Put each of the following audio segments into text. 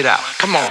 It out. Come on.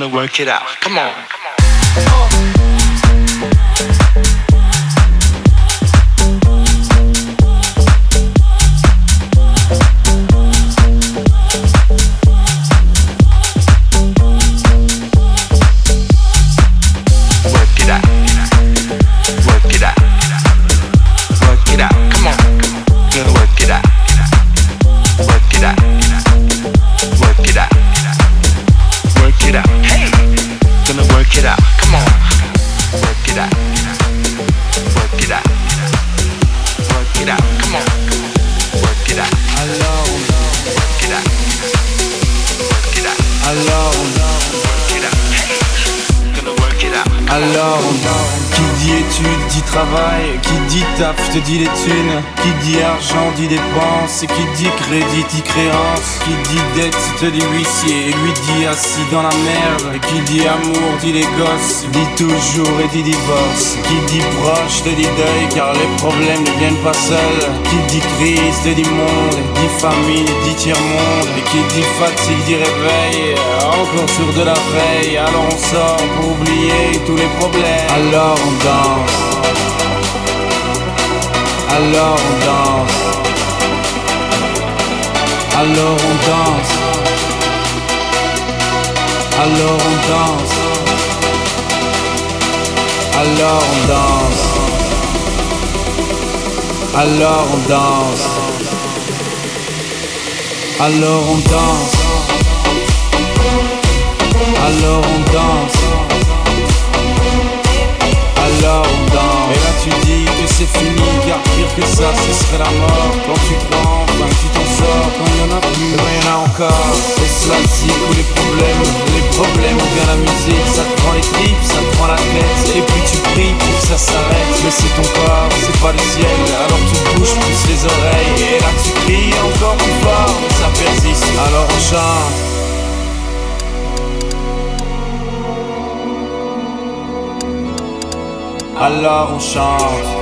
Work it out. Come on. Te dit les qui dit argent dit dépenses, et qui dit crédit dit créance, qui dit dette te dit huissier, et lui dit assis dans la merde, et qui dit amour dit les gosses, dit toujours et dit divorce, qui dit proche te dit deuil car les problèmes ne viennent pas seuls, qui dit crise te dit monde, dit famine dit tiers-monde, et qui dit fatigue dit réveil, encore sur de la veille, alors on sort pour oublier tous les problèmes. Alors on danse. Alors on danse. Alors on danse. Alors on danse. Alors on danse. Alors on danse. Alors on danse. Alors on danse. Alors on danse. Et là tu dis que c'est fini, que ça, ce serait la mort. Quand tu prends, enfin tu t'en sors, quand il y en a plus, eh ben y en a encore. Et cela ou les problèmes, les problèmes ou bien la musique, ça te prend les tripes, ça te prend la tête. Et puis tu pries pour que ça s'arrête. Mais c'est ton corps, c'est pas le ciel. Alors tu bouges plus les oreilles. Et là tu cries encore plus fort, mais ça persiste. Alors on chante. alors on chante.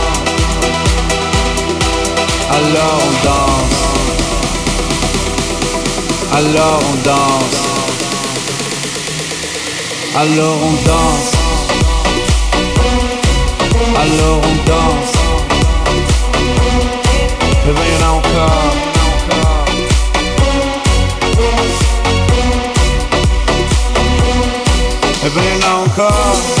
alors on danse, alors on danse, alors on danse, alors on danse, et ben y'en a encore. e ben encore.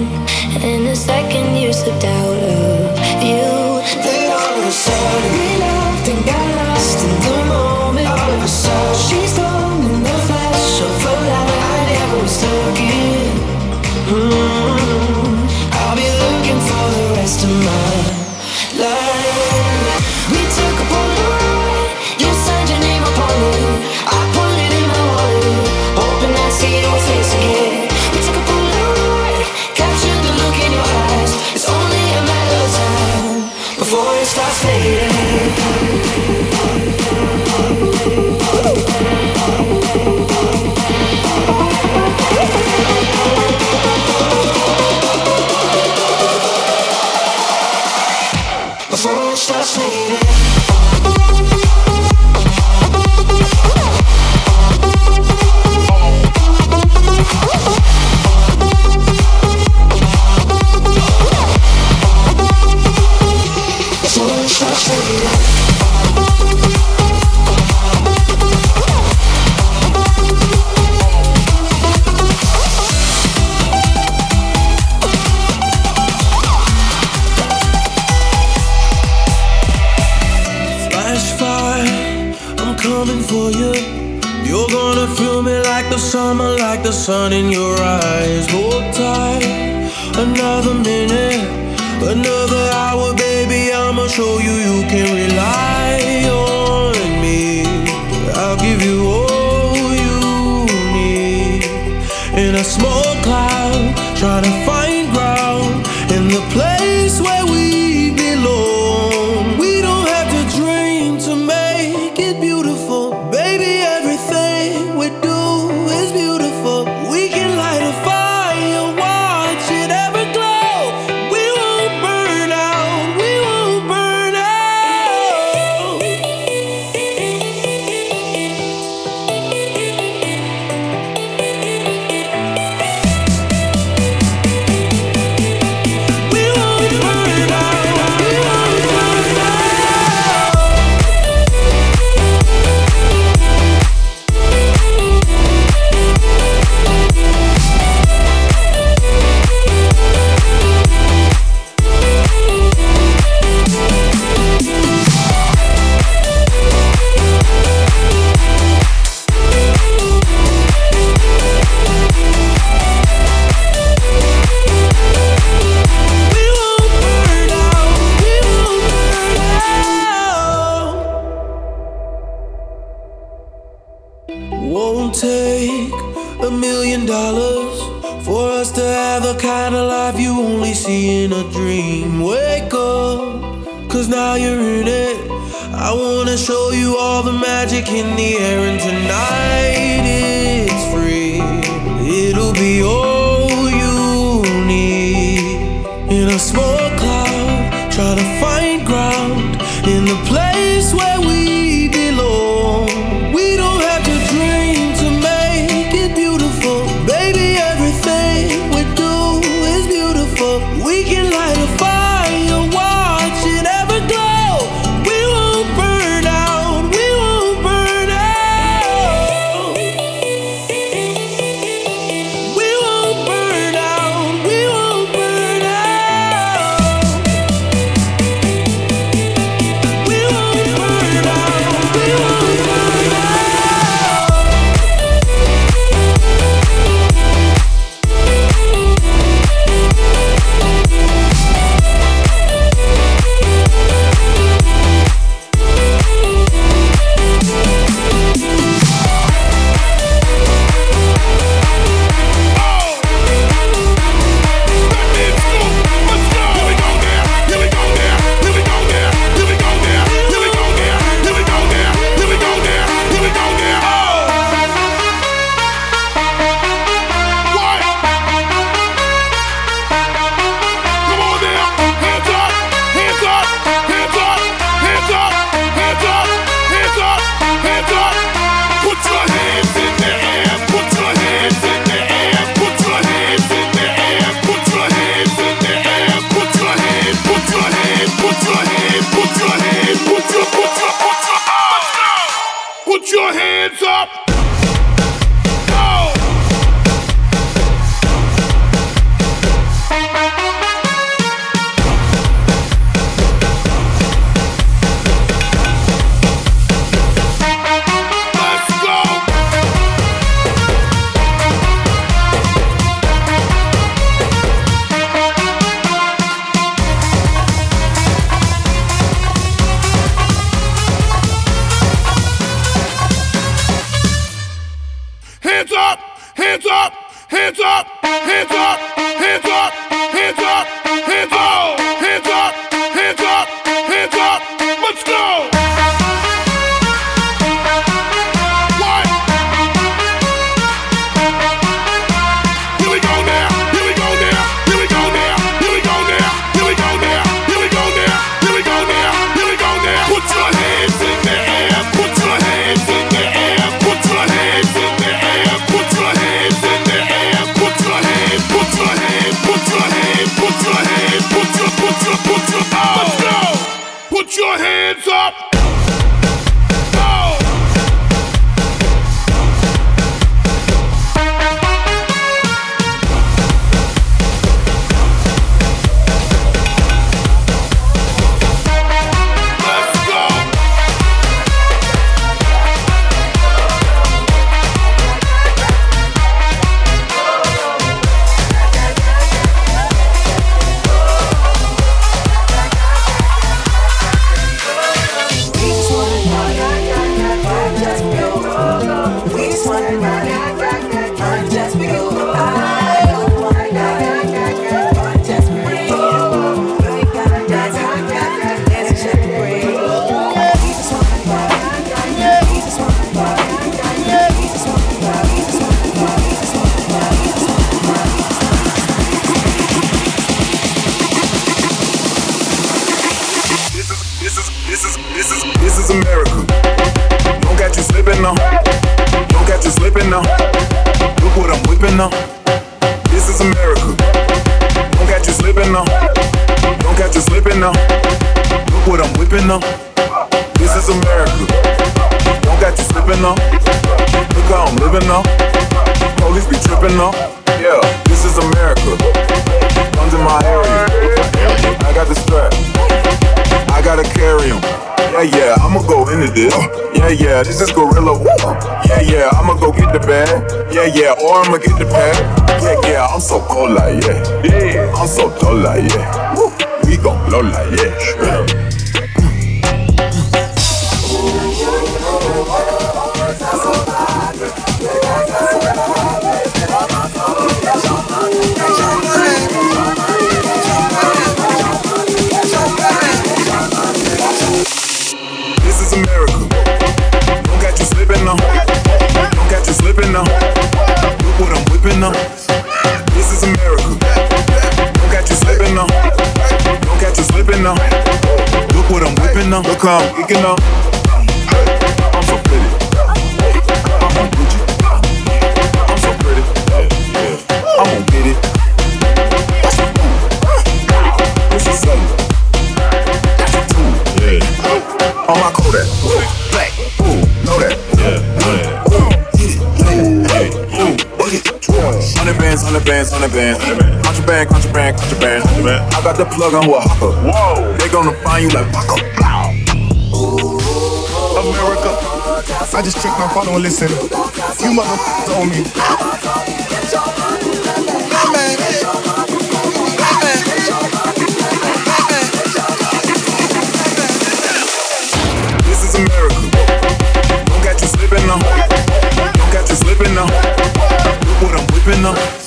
you can rely on me. I'll give you all you need in a small cloud, trying to find. Yeah, yeah, this is Gorilla. Yeah, yeah, I'ma go get the bag. Yeah, yeah, or I'ma get the pad. Yeah, yeah, I'm so cold like yeah. Yeah, I'm so dull like yeah. Woo. We gon' blow like yeah. Slipping now. Look what I'm whipping now. This is America. Don't catch you slipping now. Don't catch you slipping now. Look what I'm whipping now. Look how I'm kicking now. Hundred bands, hundred bands. Contraband, contraband, contraband. I got the plug on Oaxaca. Whoa. They gonna find you like Paco. America. I just checked my phone and listen. You motherfuckers owe me. This is America. Don't catch you slipping now. Don't catch you slipping now. Look what I'm whipping now.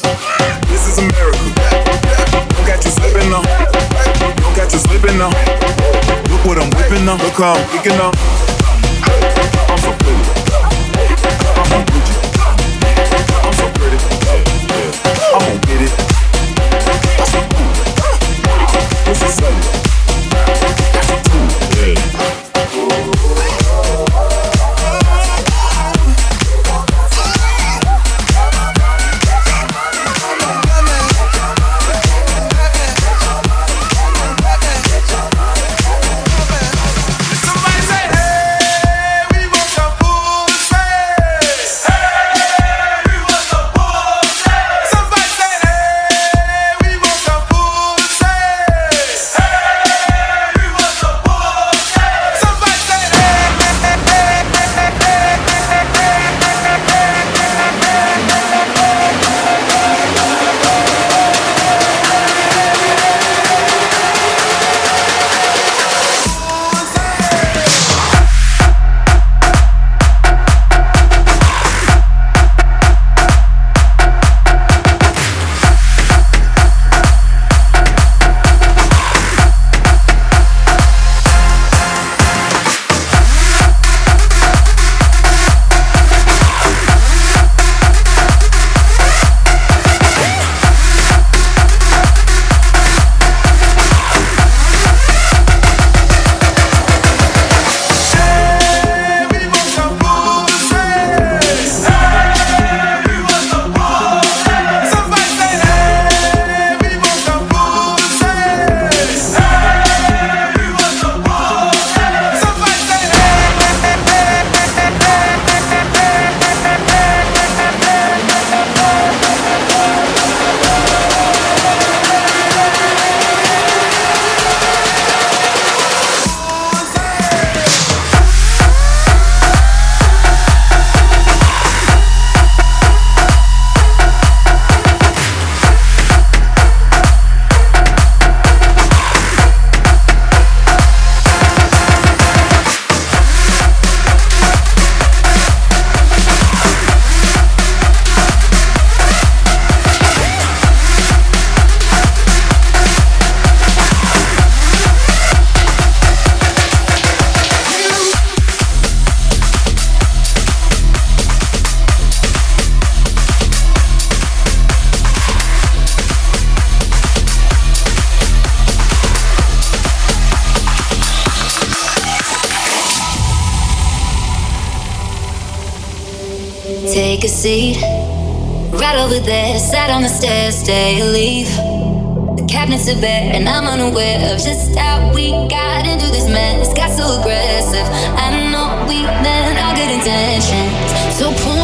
up. Look what I'm whipping up. Look how I'm picking up. stay or leave. The cabinets are bare, and I'm unaware of just how we got into this mess. Got so aggressive. I know we meant all good intentions. So point.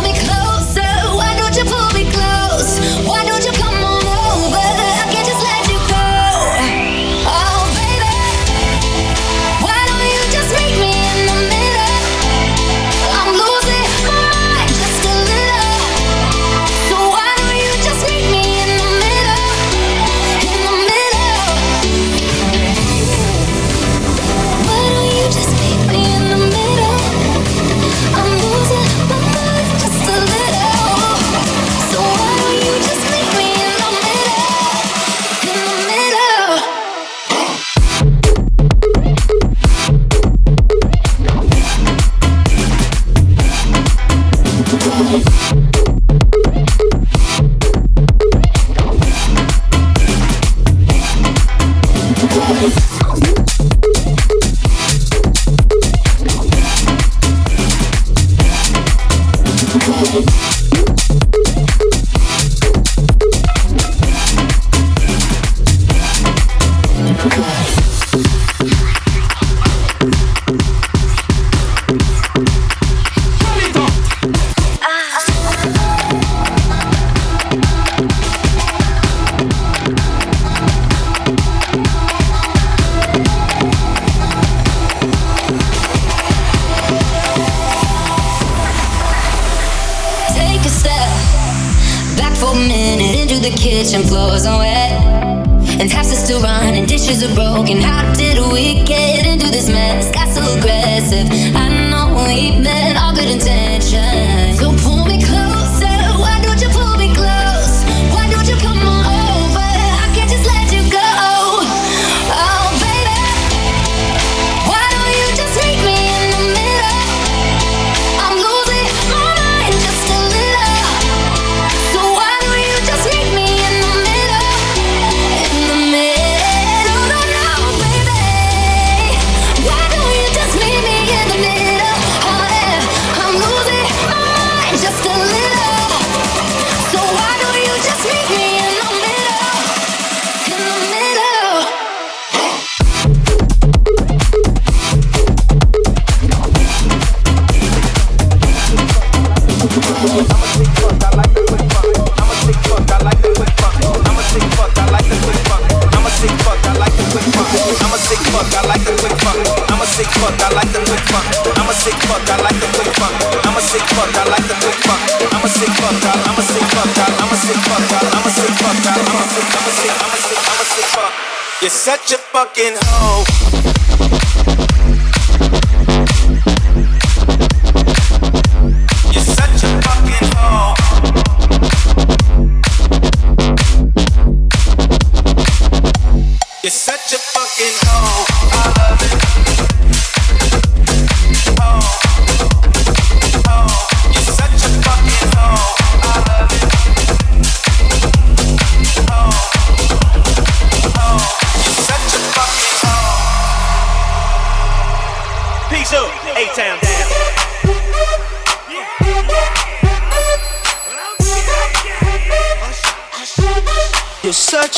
a broken heart.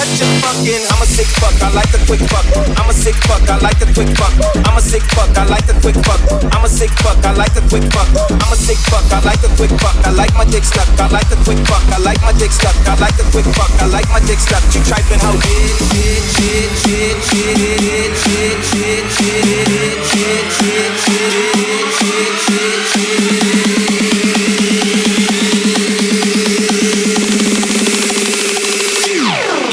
such a fucking. I'm a sick fuck. I like a quick fuck. I'm a sick fuck. I like a quick fuck. I'm a sick fuck. I like a quick fuck. I'm a sick fuck. I like a quick fuck. I'm a sick fuck. I like a quick fuck. I like my dick stuck. I like a quick fuck. I like my dick stuck. I like a quick fuck. I like my dick stuck. You trifling hoe. Shit, shit, shit, shit, shit, shit, shit, shit, shit, shit, shit, shit, shit, shit, shit.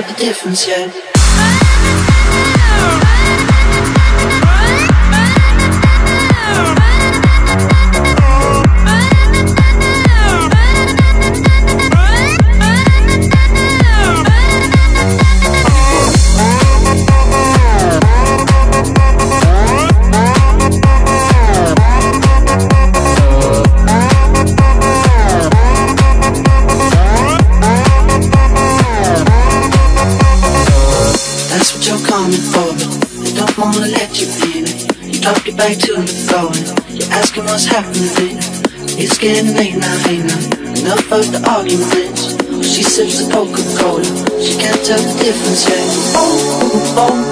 know the difference yet. party. She sips a Coca-Cola. She can't tell the difference yet. Oh, oh, oh.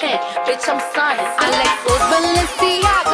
bitch, I'm signing. I like those Balenciaga.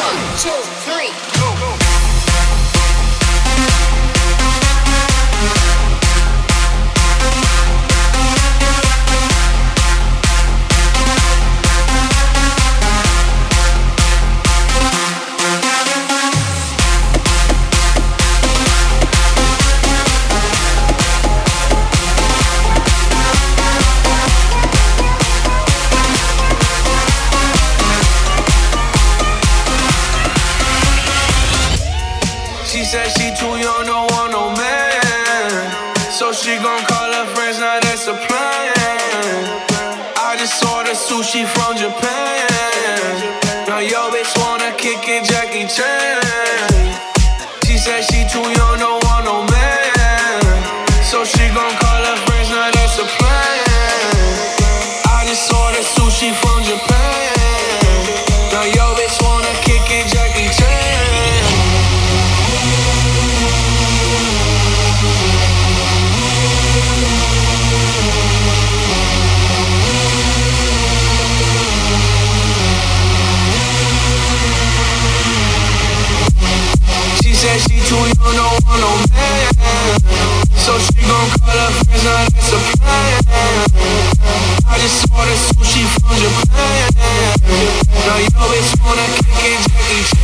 One, two, three, go, go. she from Japan. So she gon' call her friends, now that's a plan I just ordered sushi from Japan. Now you always wanna kick it, Jackie Chan.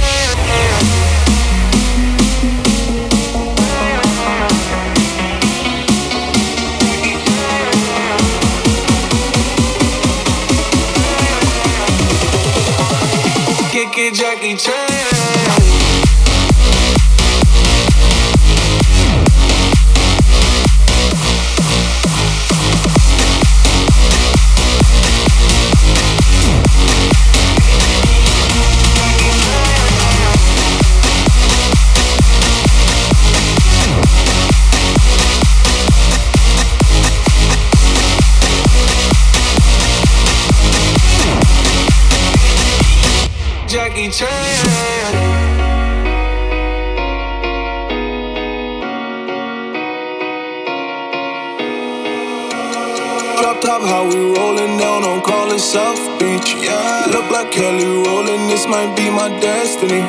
destiny.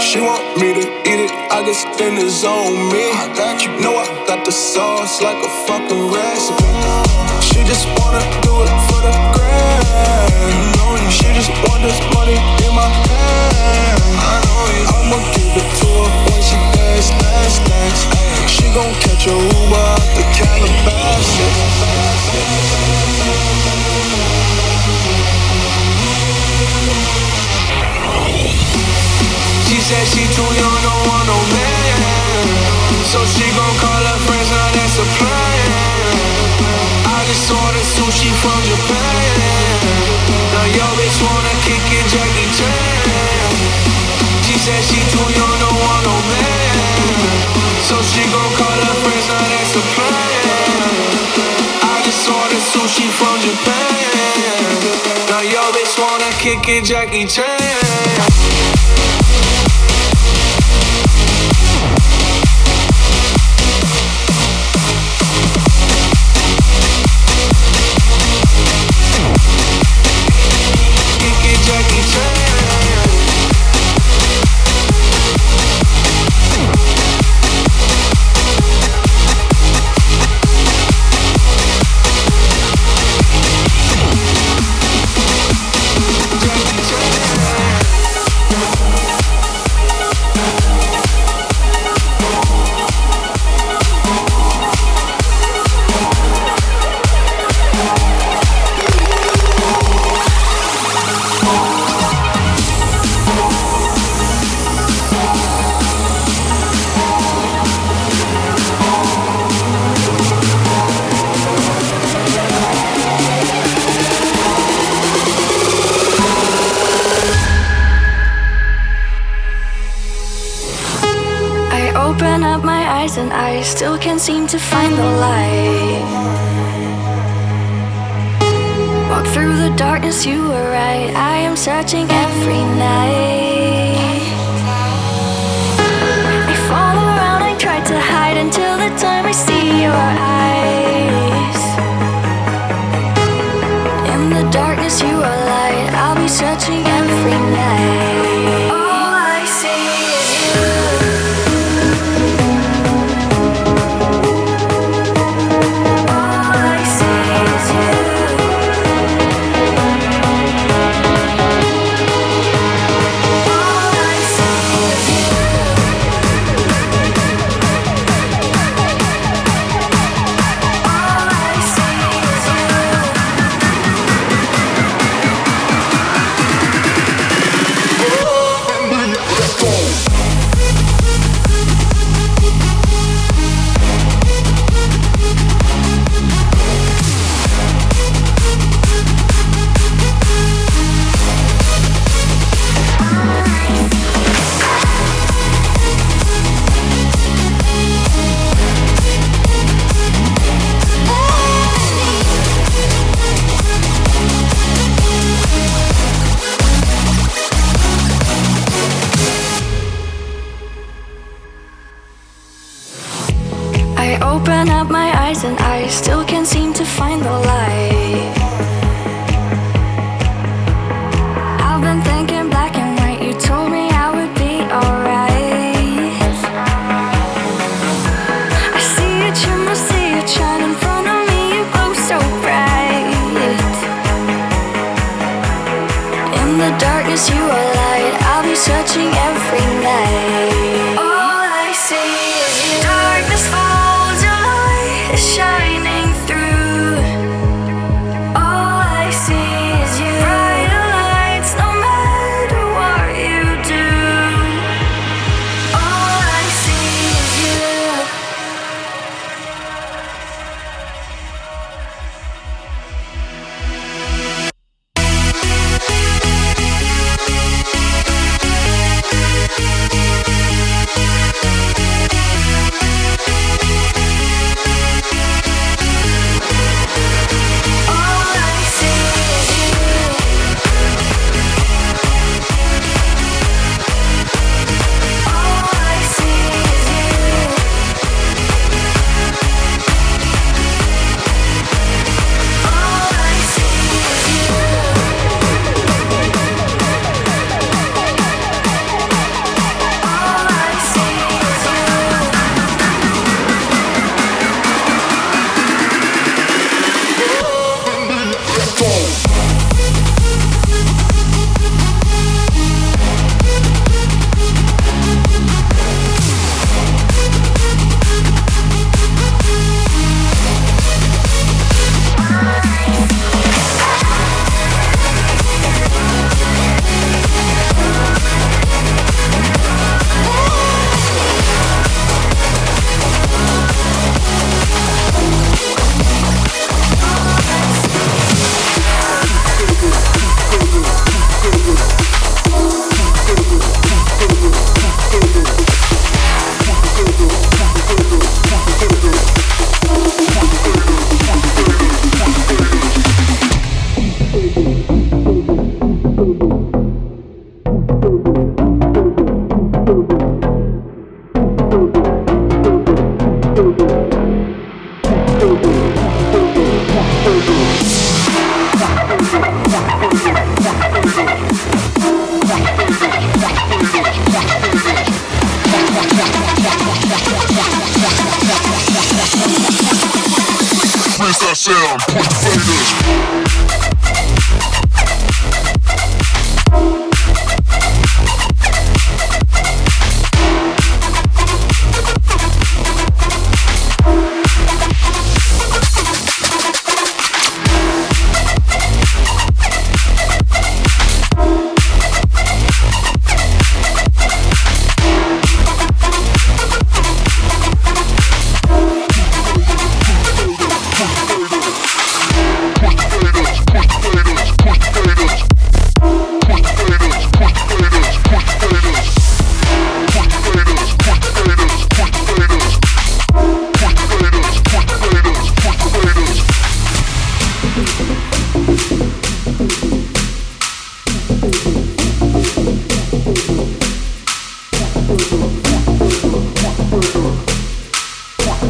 She want me to eat it, I guess then on me. You know kicking Jackie Chan.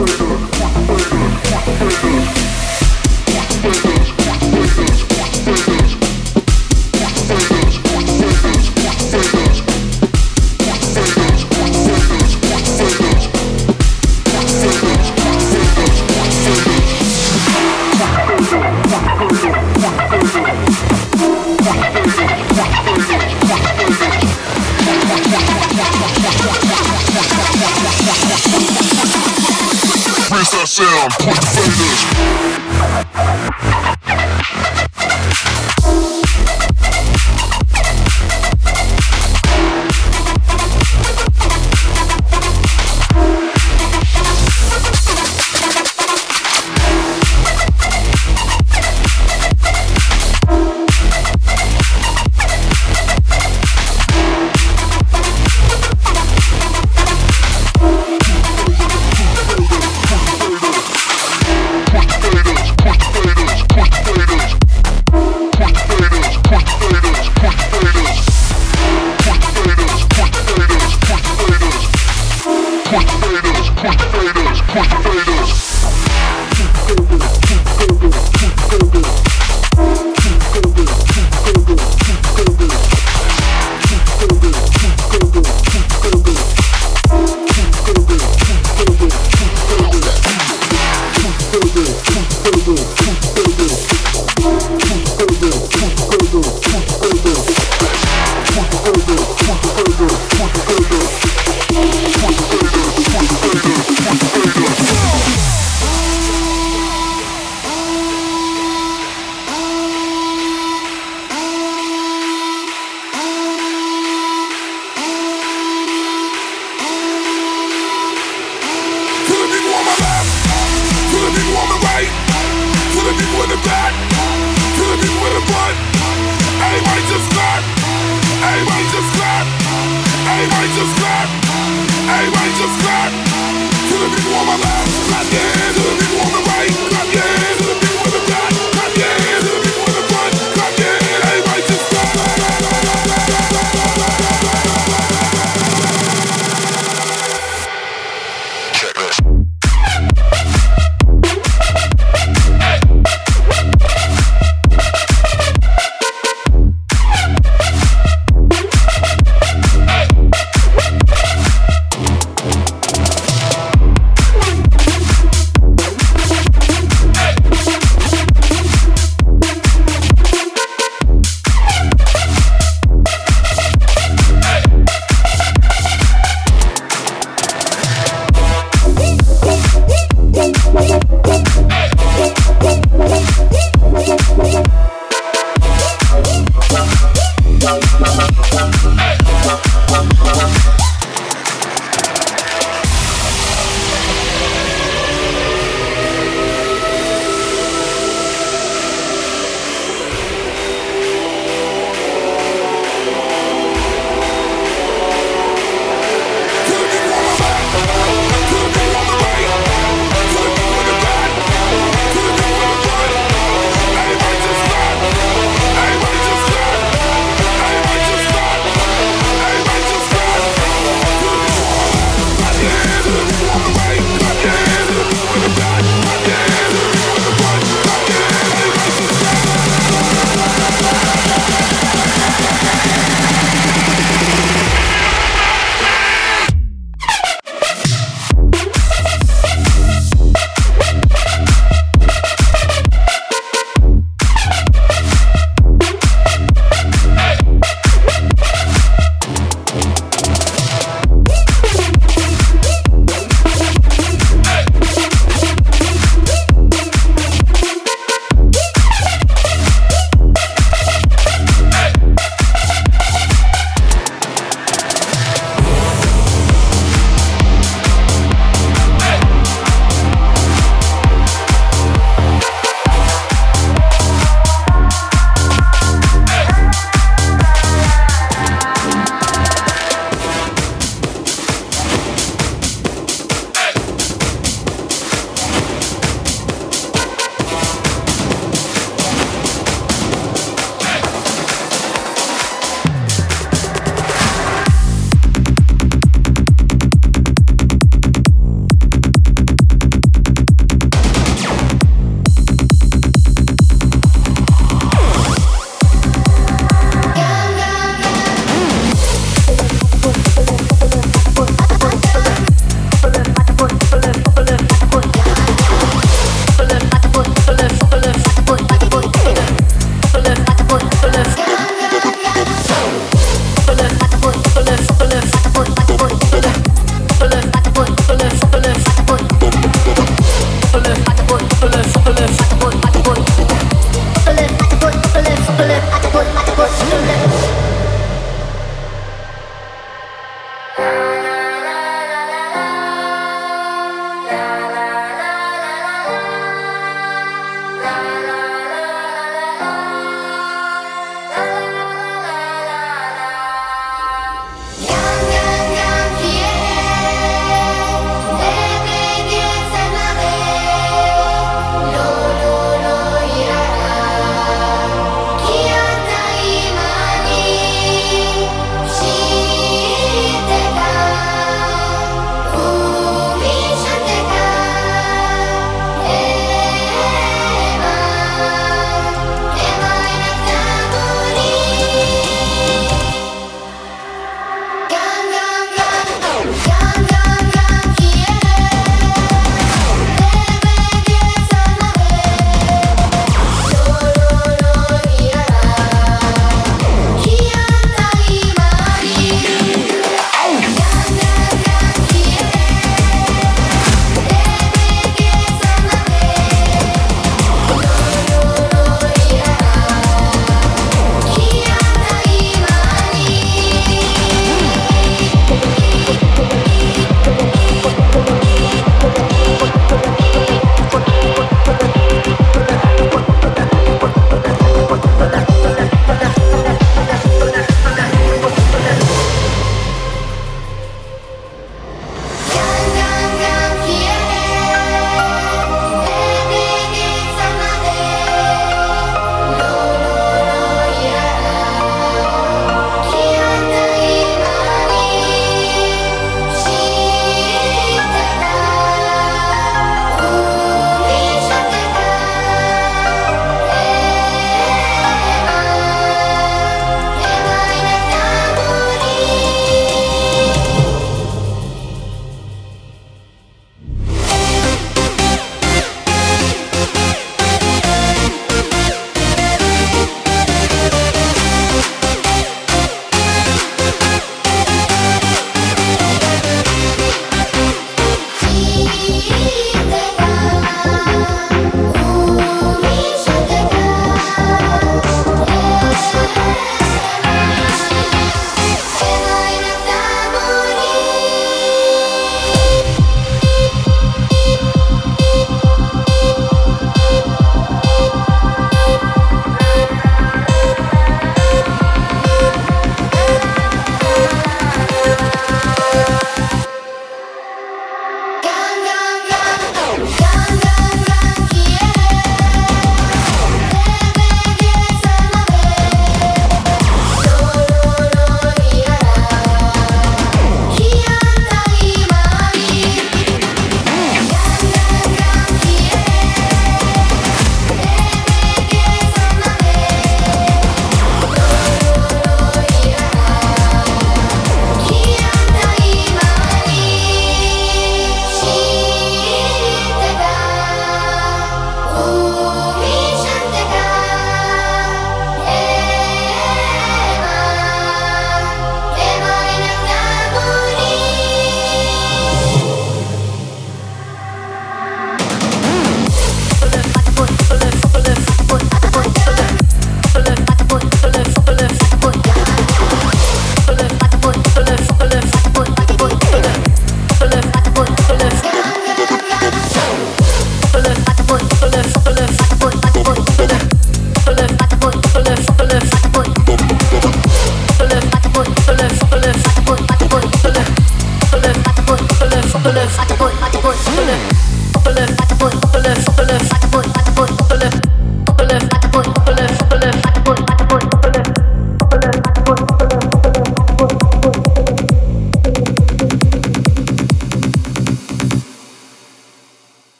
Put you.